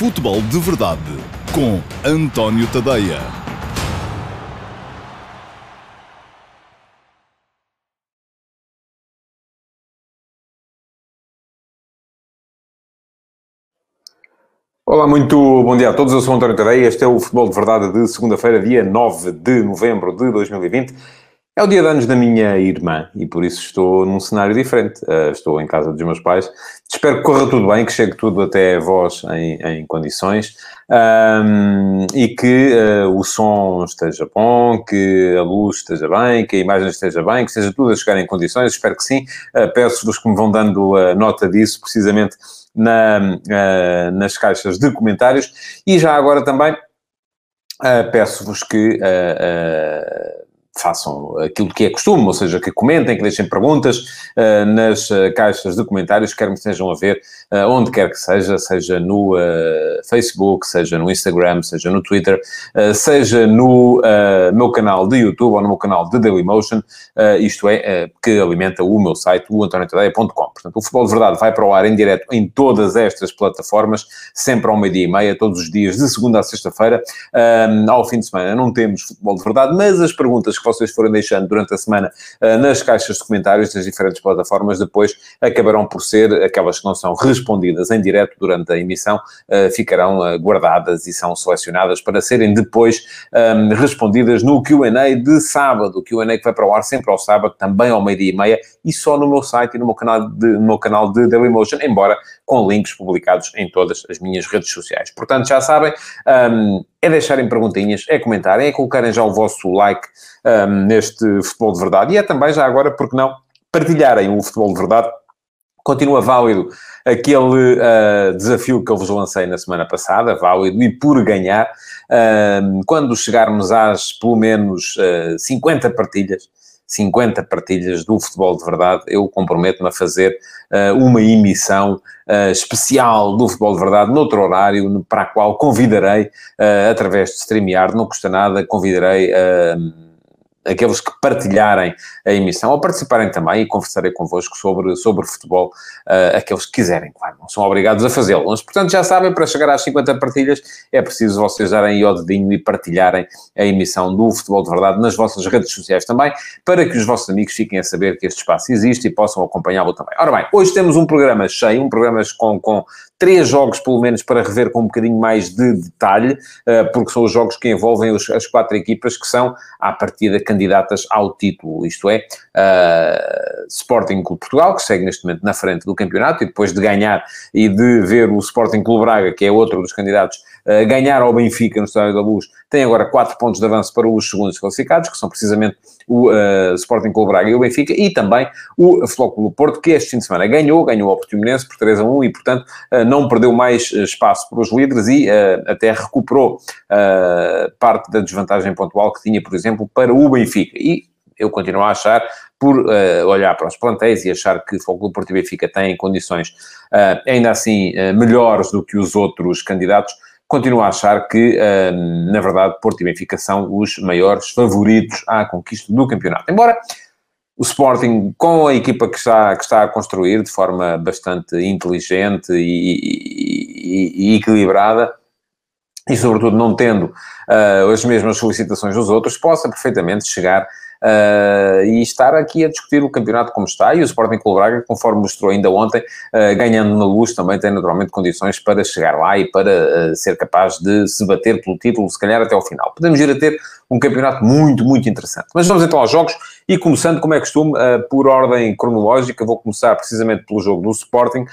Futebol de Verdade com António Tadeia. Olá, muito bom dia a todos. Eu sou António Tadeia. Este é o Futebol de Verdade de segunda-feira, dia 9 de novembro de 2020. É o dia de anos da minha irmã e por isso estou num cenário diferente. Uh, estou em casa dos meus pais. Espero que corra tudo bem, que chegue tudo até vós em, em condições um, e que uh, o som esteja bom, que a luz esteja bem, que a imagem esteja bem, que esteja tudo a chegar em condições. Espero que sim. Uh, Peço-vos que me vão dando a nota disso, precisamente na, nas caixas de comentários. E já agora também peço-vos que façam aquilo que é costume, ou seja, que comentem, que deixem perguntas uh, nas uh, caixas de comentários, quer me estejam a ver uh, onde quer que seja, seja no Facebook, seja no Instagram, seja no Twitter, seja no meu canal de YouTube ou no meu canal de Dailymotion, isto é, que alimenta o meu site, o antoniotadeia.com. Portanto, o Futebol de Verdade vai para o ar em direto em todas estas plataformas, sempre ao meio-dia e meia, todos os dias, de segunda a sexta-feira. ao fim de semana não temos Futebol de Verdade, mas as perguntas que vocês forem deixando durante a semana uh, nas caixas de comentários das diferentes plataformas, depois acabarão por ser aquelas que não são respondidas em direto durante a emissão, uh, ficarão uh, guardadas e são selecionadas para serem depois ehm, respondidas no Q&A de sábado, o Q&A que vai para o ar sempre ao sábado, também ao meio-dia e meia, e só no meu site e no meu canal de, no meu canal de Dailymotion, embora com links publicados em todas as minhas redes sociais. Portanto, já sabem, um, ehm, é deixarem perguntinhas, é comentarem, é colocarem já o vosso like um, neste futebol de verdade. E é também, já agora, porque não, partilharem o futebol de verdade. Continua válido aquele uh, desafio que eu vos lancei na semana passada, válido e por ganhar. Uh, quando chegarmos às, pelo menos, uh, 50 partilhas, 50 partilhas do futebol de verdade, eu comprometo-me a fazer uh, uma emissão uh, especial do futebol de verdade, noutro horário, para a qual convidarei, uh, através de StreamYard, não custa nada, convidarei aqueles que partilharem a emissão, ou participarem também, e conversarei convosco sobre, sobre futebol, uh, aqueles que quiserem, claro, não são obrigados a fazê-lo. Mas, portanto, já sabem, para chegar às 50 partilhas, é preciso vocês darem o dedinho e partilharem a emissão do Futebol de Verdade nas vossas redes sociais também, para que os vossos amigos fiquem a saber que este espaço existe e possam acompanhá-lo também. Ora bem, hoje temos um programa cheio, um programa com, com três jogos, pelo menos, para rever com um bocadinho mais de detalhe, eh, porque são os jogos que envolvem as quatro equipas que são, à partida, candidatas ao título. Isto é, uh, Sporting Clube Portugal, que segue neste momento na frente do campeonato, e depois de ganhar e de ver o Sporting Clube Braga, que é outro dos candidatos, ganhar ao Benfica no Estádio da Luz, tem agora quatro pontos de avanço para os segundos classificados, que são precisamente o uh, Sporting Clube Braga e o Benfica, e também o Flóculo Porto, que este fim de semana ganhou, ganhou ao Portimonense por 3 a 1 e, portanto, uh, não perdeu mais eh, espaço para os líderes e até recuperou parte da desvantagem pontual que tinha, por exemplo, para o Benfica. E eu continuo a achar, por uh, olhar para os plantéis e achar que o Fogo Porto e Benfica têm condições uh, ainda assim uh, melhores do que os outros candidatos, continuo a achar que, na verdade, Porto e Benfica são os maiores favoritos à conquista do campeonato. Embora o Sporting, com a equipa que está, que está a construir de forma bastante inteligente e, e, e equilibrada, e sobretudo não tendo uh, as mesmas solicitações dos outros, possa perfeitamente chegar uh, e estar aqui a discutir o campeonato como está. E o Sporting Clube Braga, conforme mostrou ainda ontem, uh, ganhando na luz, também tem naturalmente condições para chegar lá e para uh, ser capaz de se bater pelo título, se calhar até ao final. Podemos ir a ter um campeonato muito, muito interessante. Mas vamos então aos jogos e começando, como é costume, por ordem cronológica, vou começar precisamente pelo jogo do Sporting.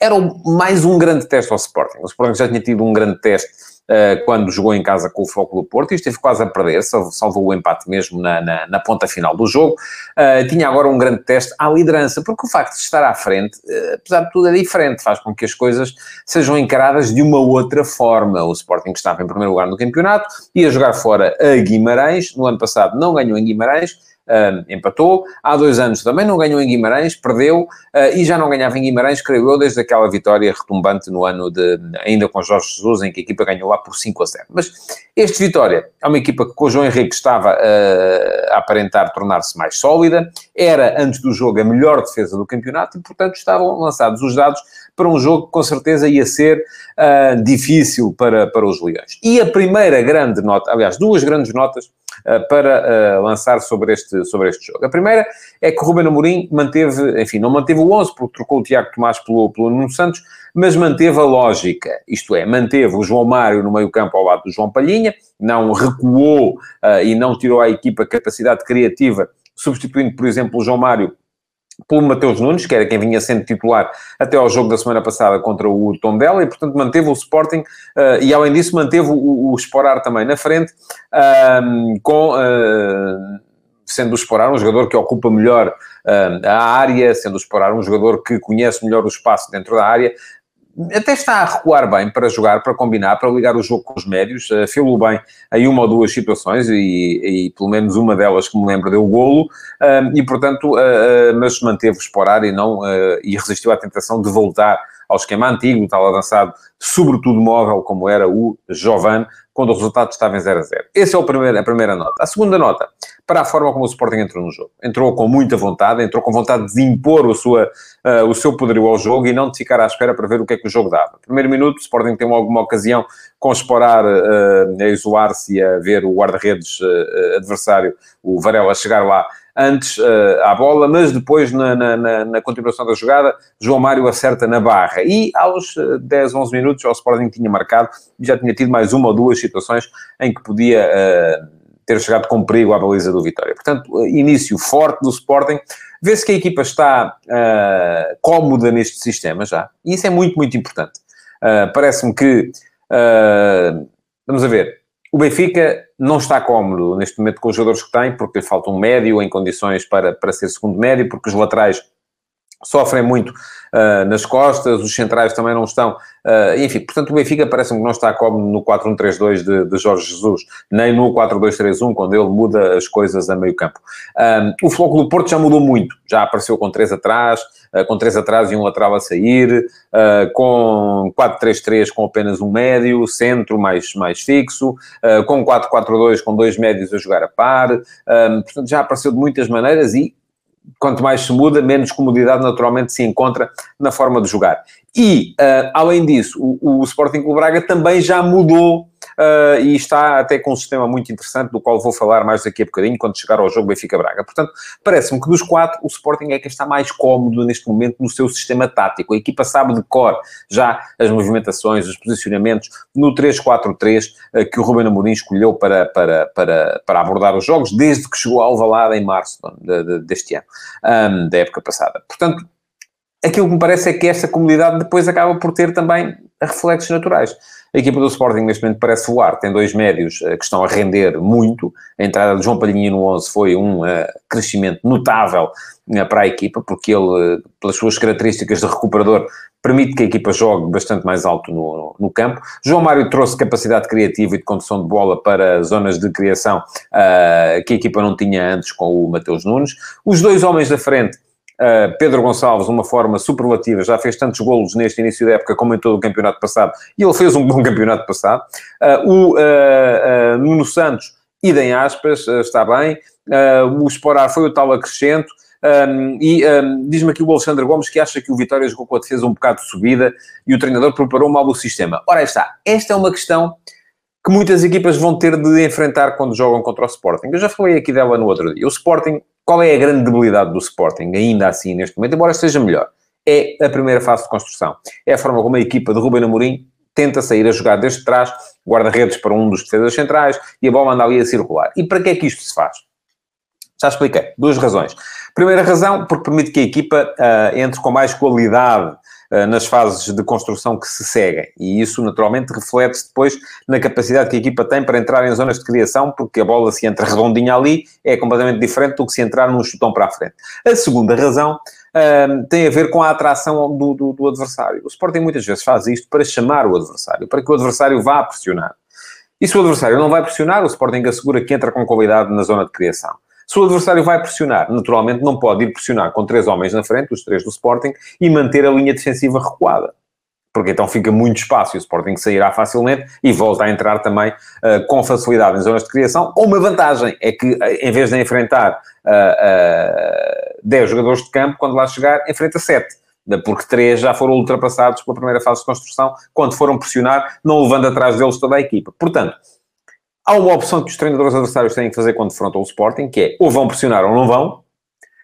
Era mais um grande teste ao Sporting. O Sporting já tinha tido um grande teste quando jogou em casa com o Foco do Porto e esteve quase a perder, salvou o empate mesmo na, na, na ponta final do jogo. Uh, tinha agora um grande teste à liderança, porque o facto de estar à frente, uh, apesar de tudo, é diferente, faz com que as coisas sejam encaradas de uma outra forma. O Sporting estava em primeiro lugar no campeonato, ia jogar fora a Guimarães, no ano passado não ganhou em Guimarães, uh, empatou. Há dois anos também não ganhou em Guimarães, perdeu uh, e já não ganhava em Guimarães, creio eu, desde aquela vitória retumbante no ano de, ainda com Jorge Jesus, em que a equipa ganhou lá por 5 a 0. Mas este Vitória é uma equipa que com o João Henrique estava uh, a aparentar tornar-se mais sólida, era antes do jogo a melhor defesa do campeonato e, portanto, estavam lançados os dados para um jogo que com certeza ia ser uh, difícil para, para os Leões. E a primeira grande nota, aliás, duas grandes notas para uh, lançar sobre este, sobre este jogo. A primeira é que o Ruben Amorim manteve, enfim, não manteve o 11, porque trocou o Tiago Tomás pelo, pelo Nuno Santos, mas manteve a lógica, isto é, manteve o João Mário no meio campo ao lado do João Palhinha, não recuou uh, e não tirou à equipa capacidade criativa, substituindo, por exemplo, o João Mário pelo Mateus Nunes, que era quem vinha sendo titular até ao jogo da semana passada contra o Tondela, e portanto manteve o Sporting, uh, e além disso manteve o, o também na frente, uh, com... Uh, sendo o Sporar um jogador que ocupa melhor a área, sendo o Sporar um jogador que conhece melhor o espaço dentro da área, até está a recuar bem para jogar, para combinar, para ligar o jogo com os médios, uh, fê-lo bem em uma ou duas situações, e, e, pelo menos uma delas que me lembro deu o golo, uh, e portanto, uh, mas manteve-o explorar e não, e resistiu à tentação de voltar ao esquema antigo, tal avançado, sobretudo móvel, como era o Jovan, quando o resultado estava em 0 a 0. Essa é primeiro, a primeira nota. A segunda nota, para a forma como o Sporting entrou no jogo. Entrou com muita vontade, entrou com vontade de impor o, sua, uh, o seu poderio ao jogo e não de ficar à espera para ver o que é que o jogo dava. Primeiro minuto, o Sporting tem alguma ocasião com Esporar uh, a isolar-se e a ver o guarda-redes uh, adversário, o Varela, chegar lá antes uh, à bola, mas depois, na, na, na, continuação da jogada, João Mário acerta na barra. E aos 10, eh, 11 minutos, o Sporting tinha marcado e já tinha tido mais uma ou duas situações em que podia uh, ter chegado com perigo à baliza do Vitória. Portanto, início forte do Sporting. Vê-se que a equipa está uh, cómoda neste sistema já. E isso é muito, muito importante. Parece-me que. vamos a ver o Benfica não está cómodo neste momento com os jogadores que tem, porque lhe falta um médio em condições para, para ser segundo médio, porque os laterais sofrem muito uh, nas costas, os centrais também não estão, uh, enfim, portanto o Benfica parece-me que não está cómodo no 4-1-3-2 de, de, Jorge Jesus, nem no 4-2-3-1, quando ele muda as coisas a meio campo. Um, o Floco do Porto já mudou muito, já apareceu com três atrás, uh, com três atrás e um lateral a sair, com 4-3-3 com apenas um médio, centro mais, mais fixo, com 4-4-2 com dois médios a jogar a par, portanto já apareceu de muitas maneiras e quanto mais se muda, menos comodidade naturalmente se encontra na forma de jogar. E, uh, além disso, o, o Sporting Clube Braga também já mudou uh, e está até com um sistema muito interessante, do qual vou falar mais daqui a bocadinho, quando chegar ao jogo Benfica-Braga. Portanto, parece-me que dos quatro, o Sporting é quem está mais cómodo neste momento no seu sistema tático. A equipa sabe de cor já as movimentações, os posicionamentos no 3-4-3 uh, ah, que o Ruben Amorim escolheu para, para, para, para abordar os jogos, desde que chegou ao Alvalade em março de, de, deste ano, um, da época passada. Portanto, aquilo que me parece é que esta comunidade depois acaba por ter também reflexos naturais. A equipa do Sporting neste momento parece voar, tem dois médios uh, que estão a render muito. A entrada de João Palhinha no 11 foi um uh, crescimento notável uh, para a equipa, porque ele, pelas suas características de recuperador, permite que a equipa jogue bastante mais alto no, no, campo. João Mário trouxe capacidade criativa e de condução de bola para zonas de criação que a equipa não tinha antes com o Mateus Nunes. Os dois homens da frente Uh, Pedro Gonçalves, uma forma superlativa, já fez tantos golos neste início da época como em todo o campeonato passado, e ele fez um bom campeonato passado. Uh, o uh, Nuno Santos, idem aspas, está bem. o Esporar foi o tal acrescento. Um, e um, diz-me aqui o Alexandre Gomes que acha que o Vitória jogou com a defesa um bocado de subida e o treinador preparou mal o sistema. Ora, está. Esta é uma questão que muitas equipas vão ter de enfrentar quando jogam contra o Sporting. Eu já falei aqui dela no outro dia. O Sporting qual é a grande debilidade do Sporting, ainda assim, neste momento, embora esteja melhor? É a primeira fase de construção. É a forma como a equipa de Ruben Amorim tenta sair a jogar desde trás, guarda-redes para um dos defesas centrais e a bola anda ali a circular. E para que é que isto se faz? Já expliquei. Duas razões. Primeira razão, porque permite que a equipa uh, entre com mais qualidade nas fases de construção que se seguem. E isso, naturalmente, reflete-se depois na capacidade que a equipa tem para entrar em zonas de criação, porque a bola, se entra redondinha ali, é completamente diferente do que se entrar num chutão para a frente. A segunda razão uh, tem a ver com a atração do, do, do adversário. O Sporting muitas vezes faz isto para chamar o adversário, para que o adversário vá pressionar. E se o adversário não vai pressionar, o Sporting assegura que entra com qualidade na zona de criação. Se o adversário vai pressionar, naturalmente não pode ir pressionar com três homens na frente, os três do Sporting, e manter a linha defensiva recuada. Porque então fica muito espaço e o Sporting sairá facilmente e volta a entrar também uh, com facilidade em zonas de criação. Uma vantagem é que, uh, em vez de enfrentar uh, uh, 10 jogadores de campo, quando lá chegar, enfrenta 7 porque três já foram ultrapassados pela primeira fase de construção, quando foram pressionar, não levando atrás deles toda a equipa. Portanto, há uma opção que os treinadores adversários têm que fazer quando defrontam o Sporting, que é ou vão pressionar ou não vão,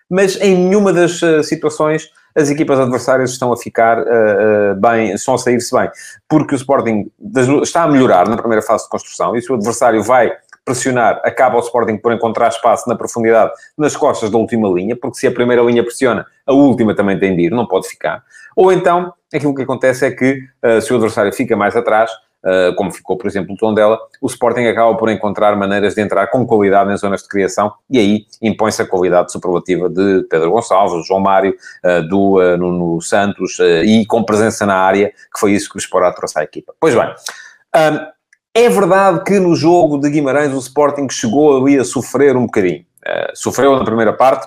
mas em nenhuma das uh, situações as equipas adversárias estão a ficar uh, uh, bem, estão a sair-se bem, porque o Sporting está a melhorar na primeira fase de construção e se o adversário vai pressionar, acaba o Sporting por encontrar espaço na profundidade nas costas da última linha, porque se a primeira linha pressiona, a última também tem de ir, não pode ficar. Ou então, aquilo que acontece é que, uh, se o adversário fica mais atrás, como ficou, por exemplo, o tom dela, o Sporting acaba por encontrar maneiras de entrar com qualidade em zonas de criação e aí impõe-se a qualidade superlativa de Pedro Gonçalves, João Mário, uh, do Nuno Santos e com presença na área, que foi isso que o Sporting trouxe à equipa. Pois bem, é verdade que no jogo de Guimarães o Sporting chegou ali a sofrer um bocadinho. Sofreu na primeira parte.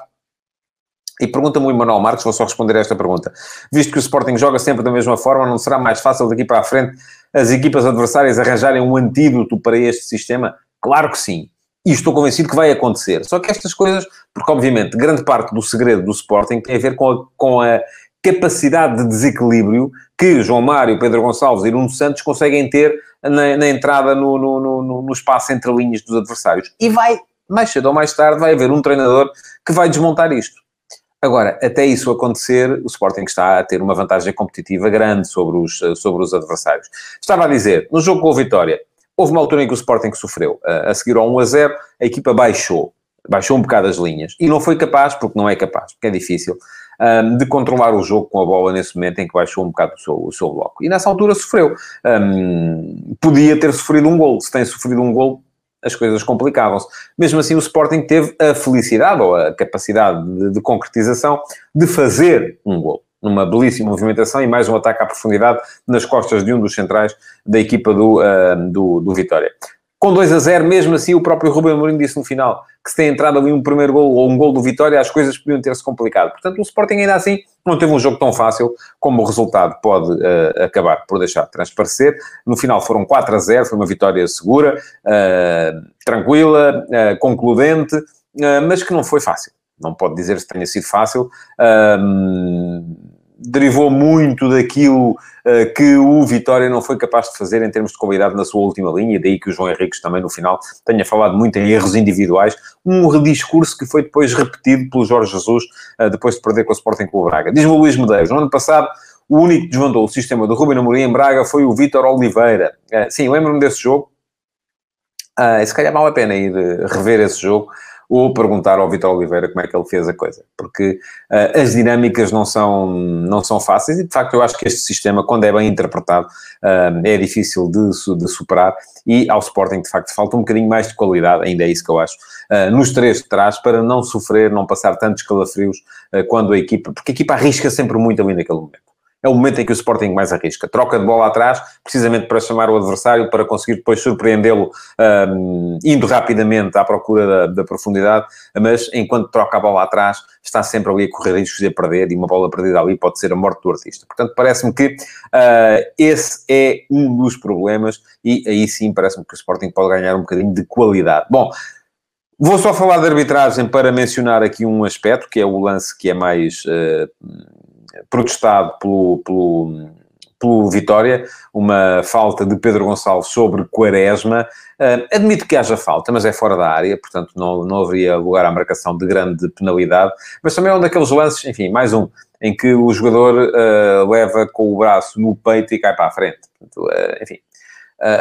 E pergunta-me o Emanuel Marques, vou só responder a esta pergunta. Visto que o Sporting joga sempre da mesma forma, não será mais fácil daqui para a frente as equipas adversárias arranjarem um antídoto para este sistema? Claro que sim. E estou convencido que vai acontecer. Só que estas coisas, porque obviamente grande parte do segredo do Sporting tem a ver com a, com a capacidade de desequilíbrio que João Mário, Pedro Gonçalves e Nuno Santos conseguem ter na, na entrada no, no, no, no, espaço entre linhas dos adversários. E vai, mais cedo ou mais tarde, vai haver um treinador que vai desmontar isto. Agora, até isso acontecer, o Sporting está a ter uma vantagem competitiva grande sobre os, sobre os adversários. Estava a dizer, no jogo com o Vitória, houve uma altura em que o Sporting sofreu. A seguir ao 1 a 0, a equipa baixou. Baixou um bocado as linhas. E não foi capaz, porque não é capaz, porque é difícil, de controlar o jogo com a bola nesse momento em que baixou um bocado o seu, o seu bloco. E nessa altura sofreu. Podia ter sofrido um gol. Se tem sofrido um gol, as coisas complicavam-se. Mesmo assim, o Sporting teve a felicidade ou a capacidade de, de concretização de fazer um gol numa belíssima movimentação e mais um ataque à profundidade nas costas de um dos centrais da equipa do, uh, do, do Vitória com 2 a 0, mesmo assim o próprio Rubem Amorim disse no final que se tem entrado ali um primeiro gol ou um gol do Vitória, as coisas podiam ter-se complicado. Portanto, o Sporting ainda assim não teve um jogo tão fácil como o resultado pode uh, acabar por deixar transparecer. No final foram 4 a 0, foi uma vitória segura, uh, tranquila, uh, concludente, mas que não foi fácil. Não pode dizer se tenha sido fácil derivou muito daquilo uh, que o Vitória não foi capaz de fazer em termos de qualidade na sua última linha, daí que o João Henriques também no final tenha falado muito em erros individuais, um rediscurso que foi depois repetido pelo Jorge Jesus, uh, depois de perder com o Sporting o Braga. Diz-me o Luís Medeiros, no ano passado o único que desvandou o sistema do Ruben Amorim em Braga foi o Vítor Oliveira. Uh, sim, lembro-me desse jogo, uh, se calhar vale a pena ir rever esse jogo, ou perguntar ao Vitor Oliveira como é que ele fez a coisa, porque uh, as dinâmicas não são, não são fáceis e, de facto, eu acho que este sistema, quando é bem interpretado, uh, é difícil de, de, superar e ao Sporting, de facto, falta um bocadinho mais de qualidade, ainda é isso que eu acho, uh, nos três de trás, para não sofrer, não passar tantos calafrios quando a equipa, porque a equipa arrisca sempre muito ali naquele momento é o momento em que o Sporting mais arrisca. Troca de bola atrás, precisamente para chamar o adversário, para conseguir depois surpreendê-lo, um, indo rapidamente à procura da, da, profundidade, mas enquanto troca a bola atrás, está sempre ali a correr riscos de a perder, e uma bola perdida ali pode ser a morte do artista. Portanto, parece-me que uh, esse é um dos problemas, e aí sim parece-me que o Sporting pode ganhar um bocadinho de qualidade. Bom, Vou só falar de arbitragem para mencionar aqui um aspecto, que é o lance que é mais uh, protestado pelo, pelo, pelo Vitória, uma falta de Pedro Gonçalves sobre Quaresma. Uh, admito que haja falta, mas é fora da área, portanto não, não haveria lugar à marcação de grande penalidade. Mas também é um daqueles lances, enfim, mais um, em que o jogador uh, leva com o braço no peito e cai para a frente. Portanto, uh, enfim,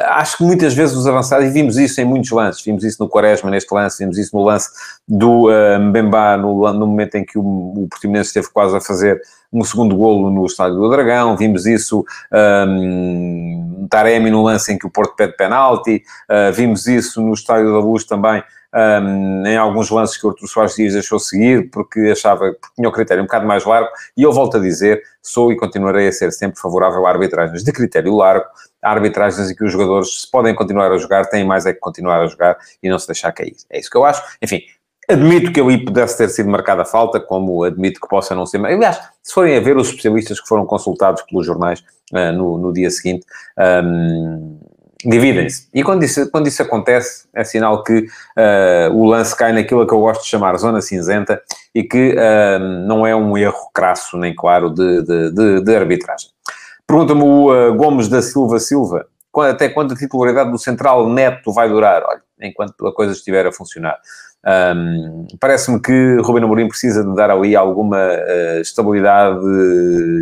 acho que muitas vezes os avançados, e vimos isso em muitos lances, vimos isso no Quaresma neste lance, vimos isso no lance do uh, Mbemba, no, no, momento em que o, o Portimonense esteve quase a fazer um segundo golo no Estádio do Dragão, vimos isso um, Taremi no lance em que o Porto pede penalti, uh, vimos isso no Estádio da Luz também, um, em alguns lances que o Artur Soares Dias deixou seguir, porque achava, porque tinha o critério um bocado mais largo, e eu volto a dizer, sou e continuarei a ser sempre favorável a arbitragens de critério largo, arbitragens em que os jogadores, se podem continuar a jogar, têm mais é que continuar a jogar e não se deixar cair. É isso que eu acho. Enfim, Admito que ali pudesse ter sido marcada a falta, como admito que possa não ser. Aliás, se forem a ver os especialistas que foram consultados pelos jornais uh, no, no, dia seguinte, um, dividem-se. E quando isso, quando isso acontece, é sinal que uh, o lance cai naquilo que eu gosto de chamar zona cinzenta, e que uh, não é um erro crasso nem claro de, de, de, de arbitragem. Pergunta-me o uh, Gomes da Silva Silva, até quando a titularidade do Central Neto vai durar? Olha, enquanto a coisa estiver a funcionar. Um, Parece-me que Ruben Amorim precisa de dar ali alguma uh, estabilidade,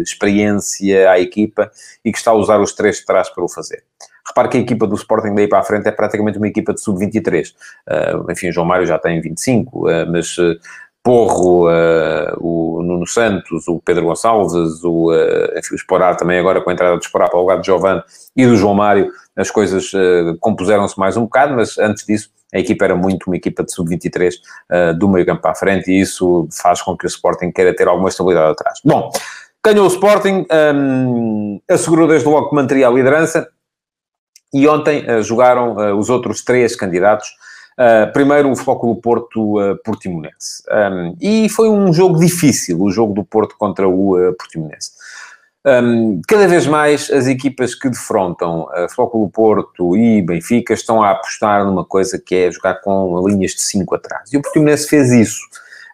experiência à equipa e que está a usar os três de trás para o fazer. Repare que a equipa do Sporting daí para a frente é praticamente uma equipa de sub-23. Uh, enfim, o João Mário já tem 25, uh, mas uh, Porro, o Nuno Santos, o Pedro Gonçalves, o, enfim, o Esporar também agora com a entrada do Esporar para o lugar de Giovanni e do João Mário, as coisas compuseram-se mais um bocado, mas antes disso a equipa era muito uma equipa de sub-23 do meio campo a frente e isso faz com que o Sporting queira ter alguma estabilidade atrás. Bom, ganhou o Sporting, um, assegurou desde logo que manteria a liderança, e ontem uh, jogaram uh, os outros três candidatos. Uh, primeiro o Flóculo Porto Portimonense. Um, e foi um jogo difícil, o jogo do Porto contra o Portimonense. Um, cada vez mais as equipas que defrontam uh, Flóculo Porto e Benfica estão a apostar numa coisa que é jogar com linhas de 5 atrás. E o Portimonense fez isso.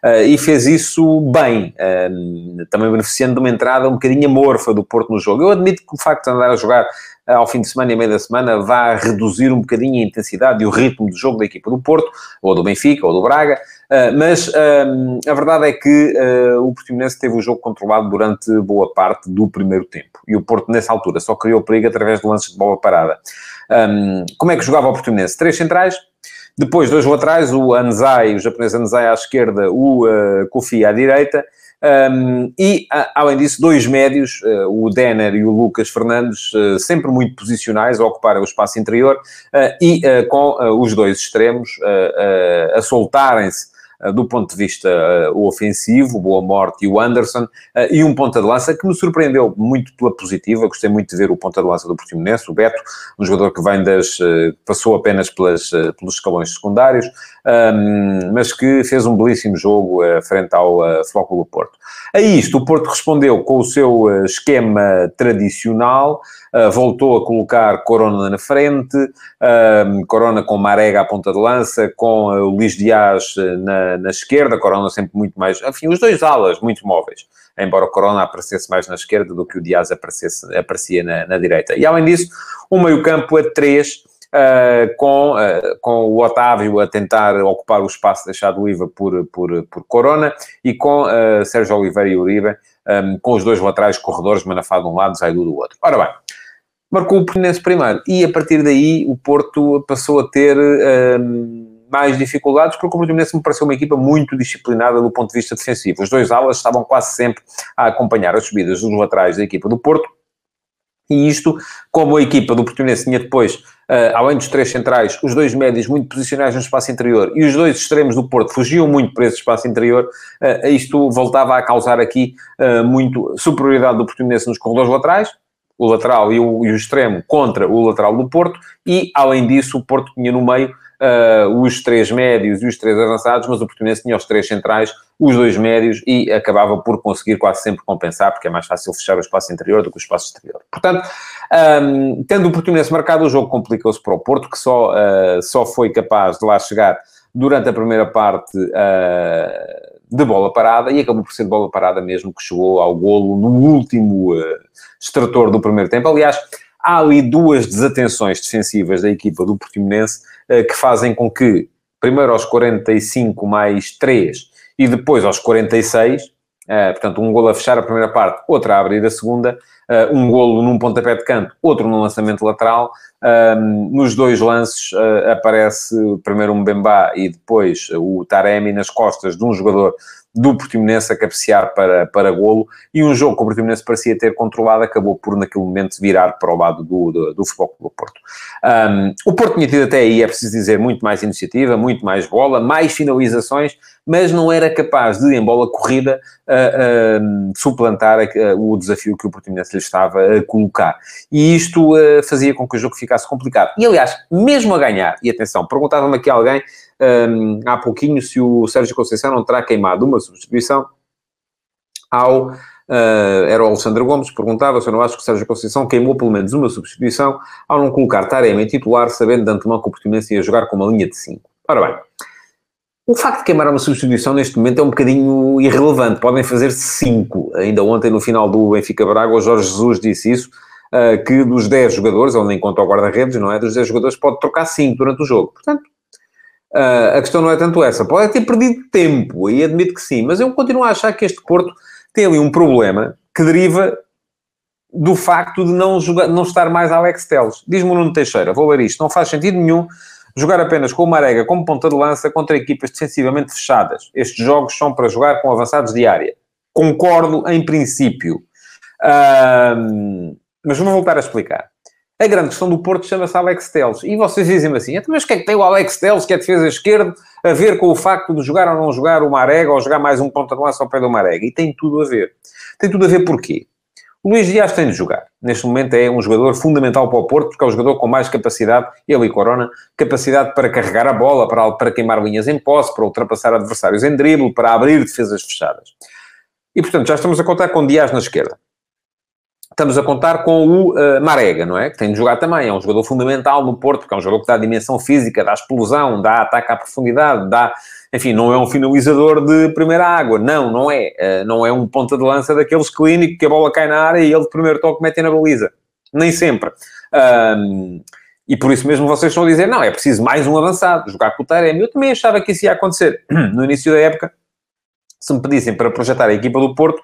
Uh, e fez isso bem, uh, também beneficiando de uma entrada um bocadinho amorfa do Porto no jogo. Eu admito que o facto de andar a jogar ao fim de semana e meio da semana vá reduzir um bocadinho a intensidade e o ritmo do jogo da equipa do Porto, ou do Benfica, ou do Braga, ah, mas a verdade é que ah, o Portimonense teve o jogo controlado durante boa parte do primeiro tempo. E o Porto, nessa altura, só criou perigo através de lances de bola parada. Como é que jogava o Portimonense? Três centrais, depois dois laterais, o Anzai, o japonês Anzai à esquerda, o uh, Kofi à direita, um, e, além disso, dois médios, uh, o Denner e o Lucas Fernandes, uh, sempre muito posicionais a ocuparem o espaço interior uh, e com os dois extremos a soltarem-se do ponto de vista uh, ofensivo, o Boa Morte e o Anderson, uh, e um ponta de lança que me surpreendeu muito pela positiva, gostei muito de ver o ponta de lança do Portimonense, o Beto, um jogador que vem das, passou apenas pelas, pelos escalões secundários, um, ehm, mas que fez um belíssimo jogo frente ao uh, Flóculo Porto. A isto, o Porto respondeu com o seu esquema tradicional, uh, voltou a colocar Corona na frente, uh, Corona com Marega à ponta de lança, com uh, o Luís Dias na, na esquerda, Corona sempre muito mais, enfim, os dois alas muito móveis, embora o Corona aparecesse mais na esquerda do que o Dias aparecesse, aparecia na, na direita. E além disso, um meio campo a três, Uh, com, uh, com o Otávio a tentar ocupar o espaço deixado livre por, por, por Corona e com uh, Sérgio Oliveira e Uribe, um, com os dois laterais corredores, Manafá de um lado, Zaidu do outro. Ora bem, marcou o Portimonense primeiro. E a partir daí o Porto passou a ter um, mais dificuldades, porque o Portimonense me pareceu uma equipa muito disciplinada do ponto de vista defensivo. Os dois alas estavam quase sempre a acompanhar as subidas dos laterais da equipa do Porto. E isto, como a equipa do Portimonense tinha depois, uh, além dos três centrais, os dois médios muito posicionais no espaço interior e os dois extremos do Porto fugiam muito para esse espaço interior, uh, isto voltava a causar aqui uh, muito superioridade do Portimonense nos corredores laterais, o lateral e o, e o extremo contra o lateral do Porto, e além disso o Porto tinha no meio uh, os três médios e os três avançados, mas o Portimonense tinha os três centrais, os dois médios e acabava por conseguir quase sempre compensar, porque é mais fácil fechar o espaço interior do que o espaço exterior. Portanto, um, tendo o Portimonense marcado, o jogo complicou-se para o Porto, que só, uh, só foi capaz de lá chegar durante a primeira parte uh, de bola parada e acabou por ser de bola parada mesmo que chegou ao golo no último uh, extrator do primeiro tempo. Aliás, há ali duas desatenções defensivas da equipa do Portimonense uh, que fazem com que, primeiro aos 45 mais 3 e depois aos 46, uh, portanto, um golo a fechar a primeira parte, outra a abrir a segunda, uh, um golo num pontapé de canto, outro num lançamento lateral. Um, nos dois lances aparece primeiro um Bembá e depois o Taremi nas costas de um jogador do Portimonense a cabecear para, para golo, e um jogo que o Portimonense parecia ter controlado, acabou por naquele momento virar para o lado do, do, do Futebol do Porto. Um, o Porto tinha tido até aí, é preciso dizer, muito mais iniciativa, muito mais bola, mais finalizações, mas não era capaz de, em bola corrida, uh, uh, suplantar o desafio que o Portimonense lhe estava a colocar. E isto fazia com que o jogo ficasse complicado. E, aliás, mesmo a ganhar, e atenção, perguntava-me aqui alguém um, há pouquinho se o Sérgio Conceição não terá queimado uma substituição ao. Uh, era o Alexandre Gomes, perguntava se eu não acho que o Sérgio Conceição queimou pelo menos uma substituição ao não colocar Tarema em titular, sabendo de antemão que o Portimonense ia jogar com uma linha de 5. Ora bem, O facto de queimar uma substituição neste momento é um bocadinho irrelevante. Podem fazer cinco. Ainda ontem, no final do Benfica Braga, o Jorge Jesus disse isso, uh, que dos 10 jogadores, ele nem conta o guarda-redes, não é? Dos 10 jogadores pode trocar 5 durante o jogo. Portanto, uh, a questão não é tanto essa. Pode ter perdido tempo, e admito que sim, mas eu continuo a achar que este Porto tem ali um problema que deriva do facto de não, jogar, não estar mais Alex Teles. Diz-me o Nuno Teixeira, vou ler isto, não faz sentido nenhum jogar apenas com o Marega como ponta de lança contra equipas defensivamente fechadas. Estes jogos são para jogar com avançados de área. Concordo em princípio. Um, mas vou voltar a explicar. A grande questão do Porto chama-se Alex Teles. E vocês dizem-me assim, então, mas o que é que tem o Alex Teles, que é defesa esquerda, a ver com o facto de jogar ou não jogar o Marega, ou jogar mais um ponta de lança ao pé do Marega? E tem tudo a ver. Tem tudo a ver porquê? O Luís Dias tem de jogar. Neste momento é um jogador fundamental para o Porto, porque é o jogador com mais capacidade, ele e Corona, capacidade para carregar a bola, para, para queimar linhas em posse, para ultrapassar adversários em drible, para abrir defesas fechadas. E, portanto, já estamos a contar com Dias na esquerda. Estamos a contar com o uh, Marega, não é? Que tem de jogar também. É um jogador fundamental no Porto, porque é um jogador que dá dimensão física, dá explosão, dá ataque à profundidade, dá enfim, não é um finalizador de primeira água, não, não é. Uh, não é um ponta de lança daqueles clínicos que a bola cai na área e ele de primeiro toque mete na baliza. Nem sempre. Um, e por isso mesmo vocês estão a dizer, não, é preciso mais um avançado, jogar com o Taremi. Eu também achava que isso ia acontecer no início da época. Se me pedissem para projetar a equipa do Porto,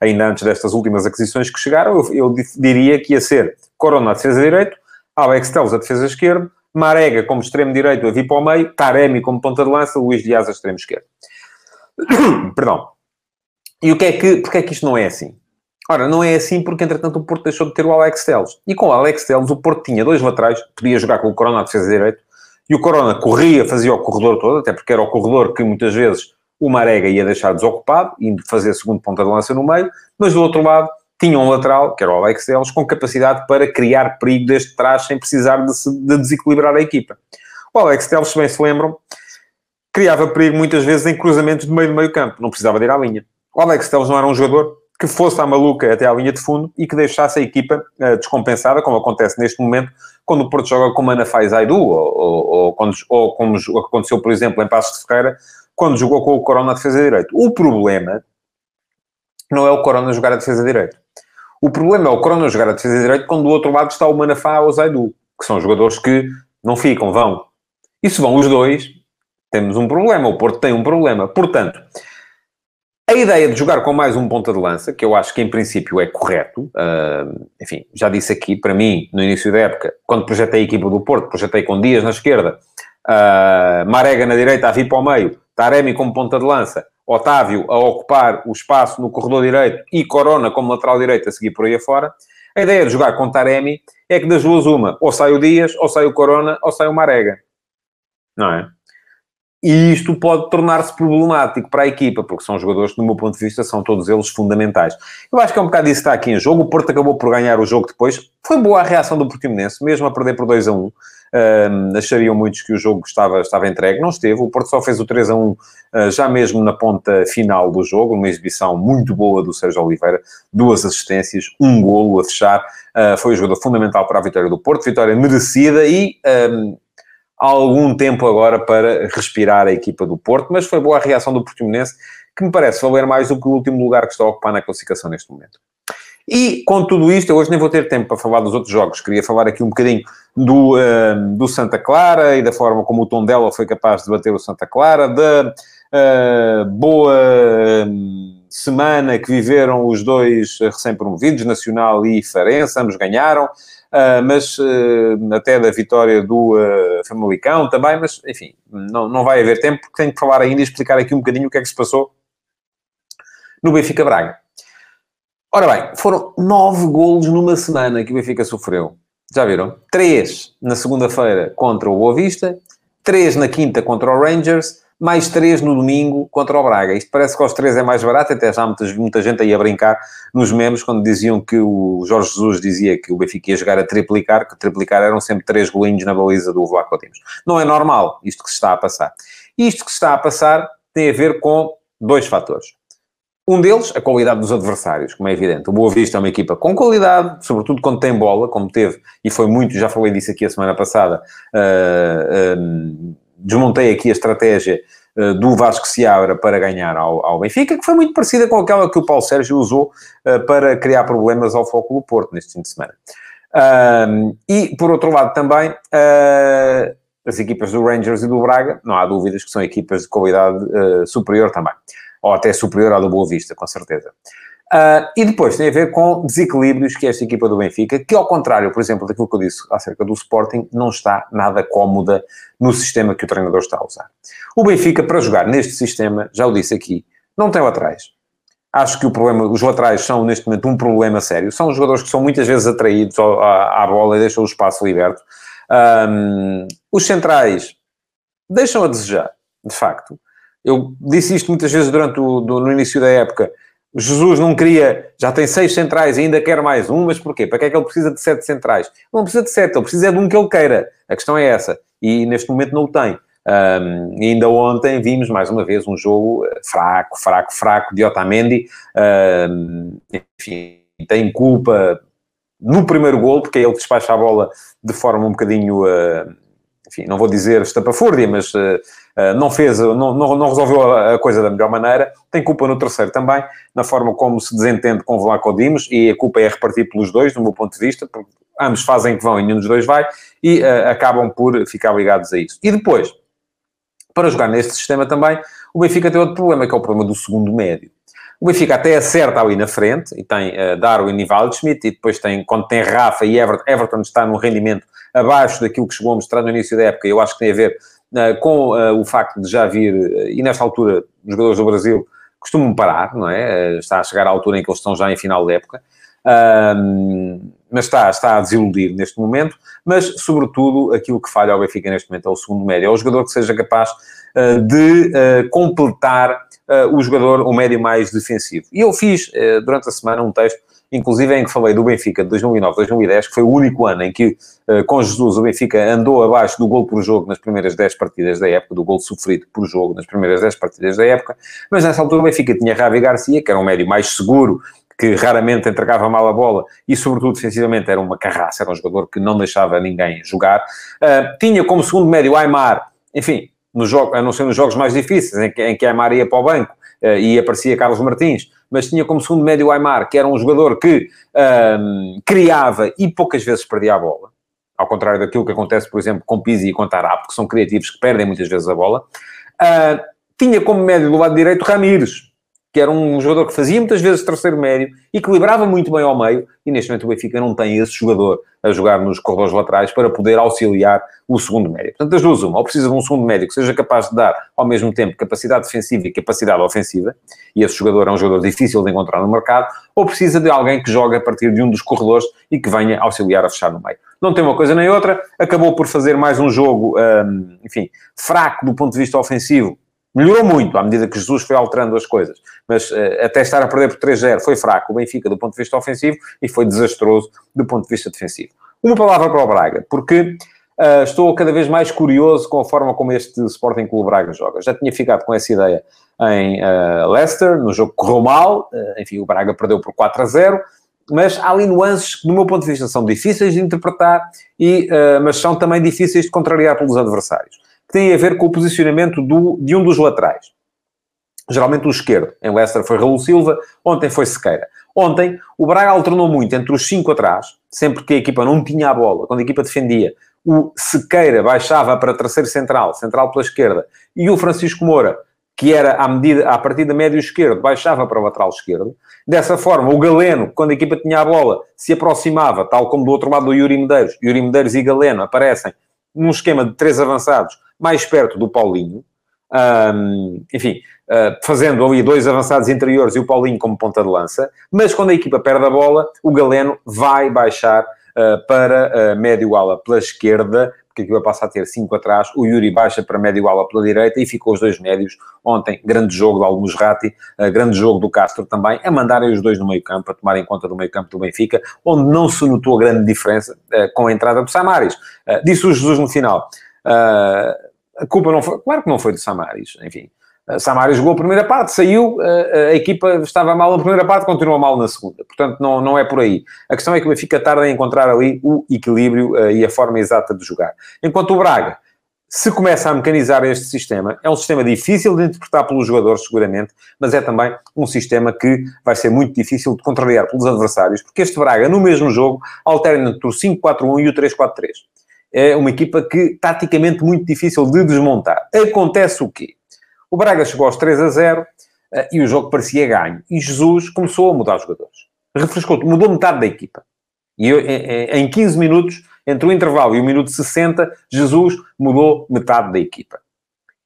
ainda antes destas últimas aquisições que chegaram, eu, eu diria que ia ser Corona a defesa direito, Alex Telles a defesa esquerda, Marega como extremo direito a vir para o meio, Taremi como ponta de lança, Luís Dias a extremo esquerdo. Perdão. E o que é que, porque é que isto não é assim? Ora, não é assim porque, entretanto, o Porto deixou de ter o Alex Telles. E com o Alex Telles, o Porto tinha dois laterais, podia jogar com o Corona a defesa direito, e o Corona corria, fazia o corredor todo, até porque era o corredor que muitas vezes o Marega ia deixar desocupado, indo fazer segundo ponta de lança no meio, mas do outro lado tinha um lateral, que era o Alex Telles, com capacidade para criar perigo desde trás sem precisar de, se, de desequilibrar a equipa. O Alex Telles, se bem se lembram, criava perigo muitas vezes em cruzamentos de meio do meio campo, não precisava de ir à linha. O Alex Telles não era um jogador que fosse à maluca até à linha de fundo e que deixasse a equipa uh, descompensada, como acontece neste momento, quando o Porto joga com Mana Faz Aidu, ou, ou, ou, ou como aconteceu, por exemplo, em Passos de Ferreira, quando jogou com o Corona a defesa de direito. O problema não é o Corona jogar a defesa de direito. O problema é o Corona jogar a defesa de direito quando do outro lado está o Manafá ou o Zaidu, que são jogadores que não ficam, vão. E se vão os dois, temos um problema. O Porto tem um problema. Portanto, a ideia de jogar com mais um ponta de lança, que eu acho que em princípio é correto, uh, enfim, já disse aqui, para mim, no início da época, quando projetei a equipa do Porto, projetei com Dias na esquerda, uh, Marega na direita a vir para o meio, Taremi como ponta de lança, Otávio a ocupar o espaço no corredor direito e Corona como lateral direito a seguir por aí afora. A ideia de jogar com Taremi é que das duas uma, ou sai o Dias, ou sai o Corona, ou sai o Marega. Não é? E isto pode tornar-se problemático para a equipa, porque são jogadores que, do meu ponto de vista, são todos eles fundamentais. Eu acho que é um bocado isso que está aqui em jogo. O Porto acabou por ganhar o jogo depois. Foi boa a reação do Portimonense, mesmo a perder por 2 a 1. Achariam muitos que o jogo estava, estava entregue, não esteve. O Porto só fez o 3 a 1 uh, já mesmo na ponta final do jogo, uma exibição muito boa do Sérgio Oliveira, duas assistências, um golo a fechar. Uh, foi o jogador fundamental para a vitória do Porto, vitória merecida e há algum tempo agora para respirar a equipa do Porto, mas foi boa a reação do Portimonense, que me parece valer mais do que o último lugar que está a ocupar na classificação neste momento. E com tudo isto, eu hoje nem vou ter tempo para falar dos outros jogos. Queria falar aqui um bocadinho do, uh, do Santa Clara e da forma como o tom dela foi capaz de bater o Santa Clara, da uh, boa hum, semana que viveram os dois recém-promovidos, Nacional e Farense, ambos ganharam, uh, mas até da vitória do Famalicão também, mas enfim, não, não vai haver tempo porque tenho que falar ainda e explicar aqui um bocadinho o que é que se passou no Benfica Braga. Ora bem, foram nove golos numa semana que o Benfica sofreu. Já viram? Três na segunda-feira contra o Boa Vista, três na quinta contra o Rangers, mais três no domingo contra o Braga. Isto parece que aos três é mais barato, até já muita, muita gente aí a brincar nos memes quando diziam que o Jorge Jesus dizia que o Benfica ia jogar a triplicar, que triplicar eram sempre três golinhos na baliza do Vlaco Dimos. Não é normal isto que se está a passar. Isto que se está a passar tem a ver com dois fatores. Um deles, a qualidade dos adversários, como é evidente. O Boa Vista é uma equipa com qualidade, sobretudo quando tem bola, como teve, e foi muito, já falei disso aqui a semana passada, uh, desmontei aqui a estratégia uh, do Vasco Seabra para ganhar ao, ao, Benfica, que foi muito parecida com aquela que o Paulo Sérgio usou uh, para criar problemas ao Foco do Porto neste fim de semana. e, por outro lado, também as equipas do Rangers e do Braga, não há dúvidas que são equipas de qualidade superior também, ou até superior à do Boa Vista, com certeza. Uh, e depois tem a ver com desequilíbrios que esta equipa do Benfica, que ao contrário, por exemplo, daquilo que eu disse acerca do Sporting, não está nada cómoda no sistema que o treinador está a usar. O Benfica, para jogar neste sistema, já o disse aqui, não tem laterais. Acho que o problema, os laterais são neste momento um problema sério. São jogadores que são muitas vezes atraídos à, à bola e deixam o espaço liberto. Um, os centrais deixam a desejar, de facto. Eu disse isto muitas vezes durante o, do, no início da época Jesus não queria, já tem seis centrais e ainda quer mais um, mas porquê? Para que é que ele precisa de sete centrais? Não precisa de sete, ele precisa de um que ele queira. A questão é essa. E neste momento não o tem. Um, ainda ontem vimos mais uma vez um jogo eh, fraco, fraco, fraco de Otamendi. Um, enfim, tem culpa no primeiro gol, porque é ele despacha a bola de forma um bocadinho, uh, enfim, não vou dizer estapafúrdia, mas uh, não fez, não, não, não, resolveu a coisa da melhor maneira, tem culpa no terceiro também, na forma como se desentende com Vlaco Dimos, e a culpa é repartida pelos dois, do meu ponto de vista, porque ambos fazem que vão e nenhum dos dois vai, e uh, acabam por ficar ligados a isso. E depois, para jogar neste sistema também, o Benfica tem outro problema, que é o problema do segundo médio. O Benfica até acerta ali na frente, e tem uh, Darwin e Waldschmidt, e depois tem, quando tem Rafa e Everton, Everton está num rendimento abaixo daquilo que chegou a mostrar no início da época, eu acho que tem a ver eh, com eh, o facto de já vir, eh, e nesta altura, os jogadores do Brasil costumam parar, não é? Está a chegar à altura em que eles estão já em final de época. Mas está, está a desiludir neste momento, mas sobretudo aquilo que falha ao Benfica neste momento é o segundo médio, é o jogador que seja capaz uh, de uh, completar uh, o jogador, o médio mais defensivo. E eu fiz durante a semana um texto inclusive em que falei do Benfica de 2009, 2010, que foi o único ano em que, eh, com Jesus, o Benfica andou abaixo do gol por jogo nas primeiras 10 partidas da época, do gol sofrido por jogo nas primeiras 10 partidas da época, mas nessa altura o Benfica tinha Ravi Garcia, que era um médio mais seguro, que raramente entregava mal a bola e, sobretudo, defensivamente era uma carraça, era um jogador que não deixava ninguém jogar. Uh, tinha como segundo médio Aymar, enfim, no jogo, a não ser nos jogos mais difíceis, em que, em que Aymar ia para o banco uh, e aparecia Carlos Martins, mas tinha como segundo médio o Aymar, que era um jogador que um, criava e poucas vezes perdia a bola, ao contrário daquilo que acontece, por exemplo, com Pizzi e com Tarap, que são criativos que perdem muitas vezes a bola. Uh, tinha como médio do lado direito Ramires, que era um jogador que fazia muitas vezes terceiro médio, equilibrava muito bem ao meio, e neste momento o Benfica não tem esse jogador a jogar nos corredores laterais para poder auxiliar o segundo médio. Portanto, das duas, uma, ou precisa de um segundo médio que seja capaz de dar ao mesmo tempo capacidade defensiva e capacidade ofensiva, e esse jogador é um jogador difícil de encontrar no mercado, ou precisa de alguém que jogue a partir de um dos corredores e que venha auxiliar a fechar no meio. Não tem uma coisa nem outra, acabou por fazer mais um jogo, hum, enfim, fraco do ponto de vista ofensivo, Melhorou muito à medida que Jesus foi alterando as coisas, mas uh, até estar a perder por 3-0 foi fraco o Benfica do ponto de vista ofensivo e foi desastroso do ponto de vista defensivo. Uma palavra para o Braga, porque uh, estou cada vez mais curioso com a forma como este Sporting Clube Braga joga. Já tinha ficado com essa ideia em uh, Leicester, no jogo que correu mal, enfim, o Braga perdeu por 4 0 mas há ali nuances que, do meu ponto de vista, são difíceis de interpretar, e, mas são também difíceis de contrariar pelos adversários que têm a ver com o posicionamento do, de um dos laterais. Geralmente o esquerdo. Em Leicester foi Raul Silva, ontem foi Sequeira. Ontem, o Braga alternou muito entre os cinco atrás, sempre que a equipa não tinha a bola, quando a equipa defendia, o Sequeira baixava para terceiro central, central pela esquerda, e o Francisco Moura, que era à medida, a partir da médio esquerdo, baixava para o lateral esquerdo. Dessa forma, o Galeno, quando a equipa tinha a bola, se aproximava, tal como do outro lado do Yuri Medeiros. Yuri Medeiros e Galeno aparecem num esquema de três avançados, mais perto do Paulinho, um, enfim, uh, fazendo ali dois avançados interiores e o Paulinho como ponta de lança, mas quando a equipa perde a bola, o Galeno vai baixar uh, para uh, médio ala pela esquerda, porque equipa passa a ter cinco atrás, o Yuri baixa para médio ala pela direita e ficou os dois médios. Ontem, grande jogo do Almusrati, grande jogo do Castro também, a mandarem os dois no meio campo, a tomarem conta do meio campo do Benfica, onde não se notou grande diferença com a entrada do Samaris. disse o Jesus no final, a culpa não foi, claro que não foi do Samaris, enfim. Samaris jogou a primeira parte, saiu, a equipa estava mal na primeira parte, continua mal na segunda. Portanto, não, não é por aí. A questão é que o Benfica tarda em encontrar ali o equilíbrio e a forma exata de jogar. Enquanto o Braga se começa a mecanizar este sistema, é um sistema difícil de interpretar pelos jogadores, seguramente, mas é também um sistema que vai ser muito difícil de contrariar pelos adversários, porque este Braga, no mesmo jogo, alterna entre o 5-4-1 e o 3-4-3. É uma equipa que, taticamente, muito difícil de desmontar. Acontece o quê? O Braga chegou aos 3 a 0 eh, e o jogo parecia ganho. E Jesus começou a mudar os jogadores. Refrescou, mudou metade da equipa. E em 15 minutos entre o intervalo e o minuto 60, Jesus mudou metade da equipa.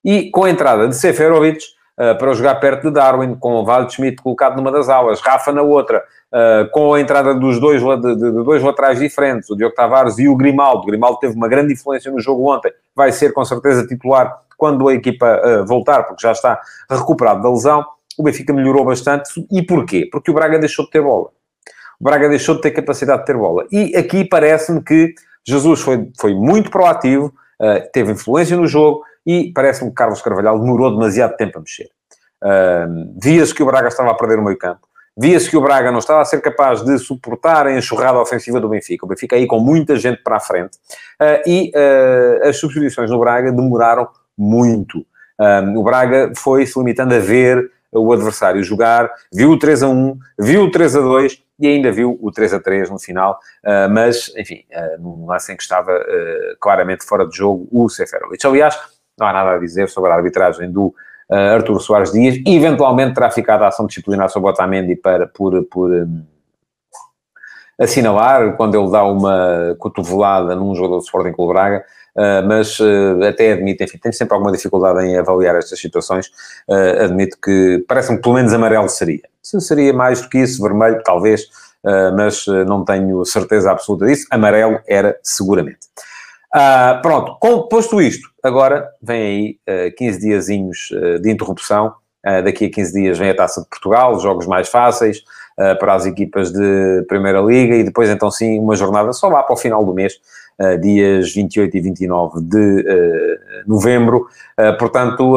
E com a entrada de Seferovic uh, para jogar perto de Darwin, com o Waldschmidt colocado numa das aulas, Rafa na outra, uh, com a entrada dos dois, de, de, dois laterais diferentes, o Diogo Tavares e o Grimaldo. O Grimaldo teve uma grande influência no jogo ontem, vai ser com certeza titular quando a equipa uh, voltar, porque já está recuperado da lesão. O Benfica melhorou bastante. E porquê? Porque o Braga deixou de ter bola. O Braga deixou de ter capacidade de ter bola. E aqui parece-me que Jesus foi, foi muito proativo, uh, teve influência no jogo e parece-me que Carlos Carvalhal demorou demasiado tempo a mexer. Uh, Via-se que o Braga estava a perder o meio campo. Via-se que o Braga não estava a ser capaz de suportar a enxurrada ofensiva do Benfica. O Benfica aí com muita gente para a frente. Uh, e uh, as substituições no Braga demoraram muito. o Braga foi se limitando a ver o adversário jogar, viu o 3 a 1, viu o 3 a 2 e ainda viu o 3 a 3 no final, uh, mas, enfim, uh, num lance em que estava uh, claramente fora de jogo o Seferovic. Aliás, não há nada a dizer sobre a arbitragem do uh, Artur Soares Dias, eventualmente terá ficado a ação disciplinar sobre o Otamendi para, por, por um, assinalar, quando ele dá uma cotovelada num jogador do Sporting Clube Braga, Uh, mas uh, até admito, enfim, tenho sempre alguma dificuldade em avaliar estas situações, uh, admito que parece-me que pelo menos amarelo seria. Se seria mais do que isso, vermelho, talvez, mas não tenho certeza absoluta disso, amarelo era seguramente. pronto, com, posto isto, agora vem aí 15 diazinhos de interrupção, daqui a 15 dias vem a Taça de Portugal, jogos mais fáceis, para as equipas de Primeira Liga e depois então sim uma jornada só lá para o final do mês uh, dias 28 e 29 de uh, novembro. Uh, portanto,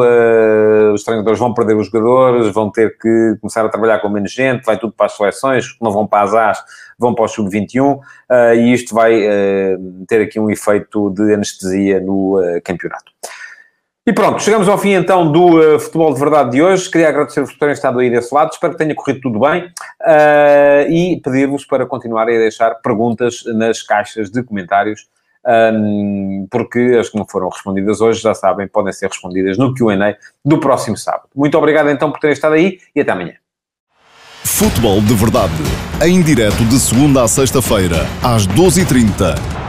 os treinadores vão perder os jogadores, vão ter que começar a trabalhar com menos gente, vai tudo para as seleções, não vão para as AS, vão para o sub-21, e isto vai ter aqui um efeito de anestesia no campeonato. E pronto, chegamos ao fim então do uh, Futebol de Verdade de hoje. Queria agradecer-vos por terem estado aí desse lado. Espero que tenha corrido tudo bem. Uh, e pedir-vos para continuarem a deixar perguntas nas caixas de comentários. Um, porque as que não foram respondidas hoje, já sabem, podem ser respondidas no QA do próximo sábado. Muito obrigado então por terem estado aí e até amanhã. Futebol de Verdade, em direto de segunda a sexta-feira, às 12h30